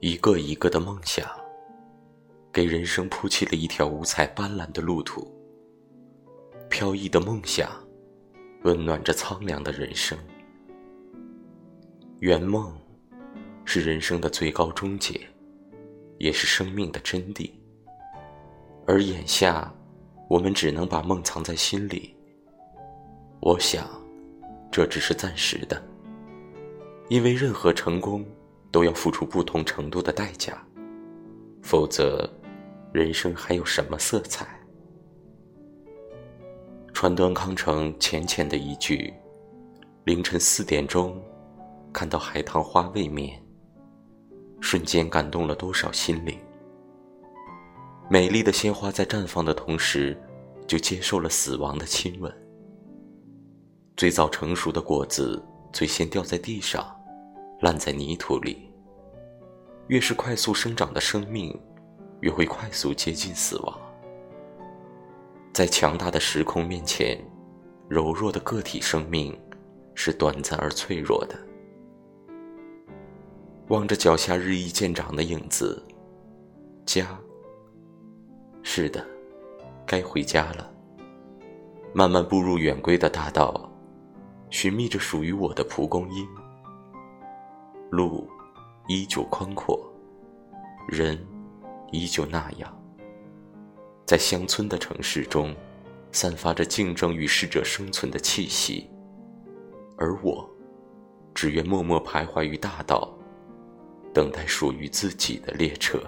一个一个的梦想，给人生铺起了一条五彩斑斓的路途。飘逸的梦想，温暖着苍凉的人生。圆梦，是人生的最高终结，也是生命的真谛。而眼下，我们只能把梦藏在心里。我想，这只是暂时的，因为任何成功都要付出不同程度的代价，否则，人生还有什么色彩？川端康成浅浅的一句：“凌晨四点钟，看到海棠花未眠。”瞬间感动了多少心灵？美丽的鲜花在绽放的同时，就接受了死亡的亲吻。最早成熟的果子，最先掉在地上，烂在泥土里。越是快速生长的生命，越会快速接近死亡。在强大的时空面前，柔弱的个体生命是短暂而脆弱的。望着脚下日益渐长的影子，家。是的，该回家了。慢慢步入远归的大道，寻觅着属于我的蒲公英。路依旧宽阔，人依旧那样。在乡村的城市中，散发着竞争与适者生存的气息，而我，只愿默默徘徊于大道，等待属于自己的列车。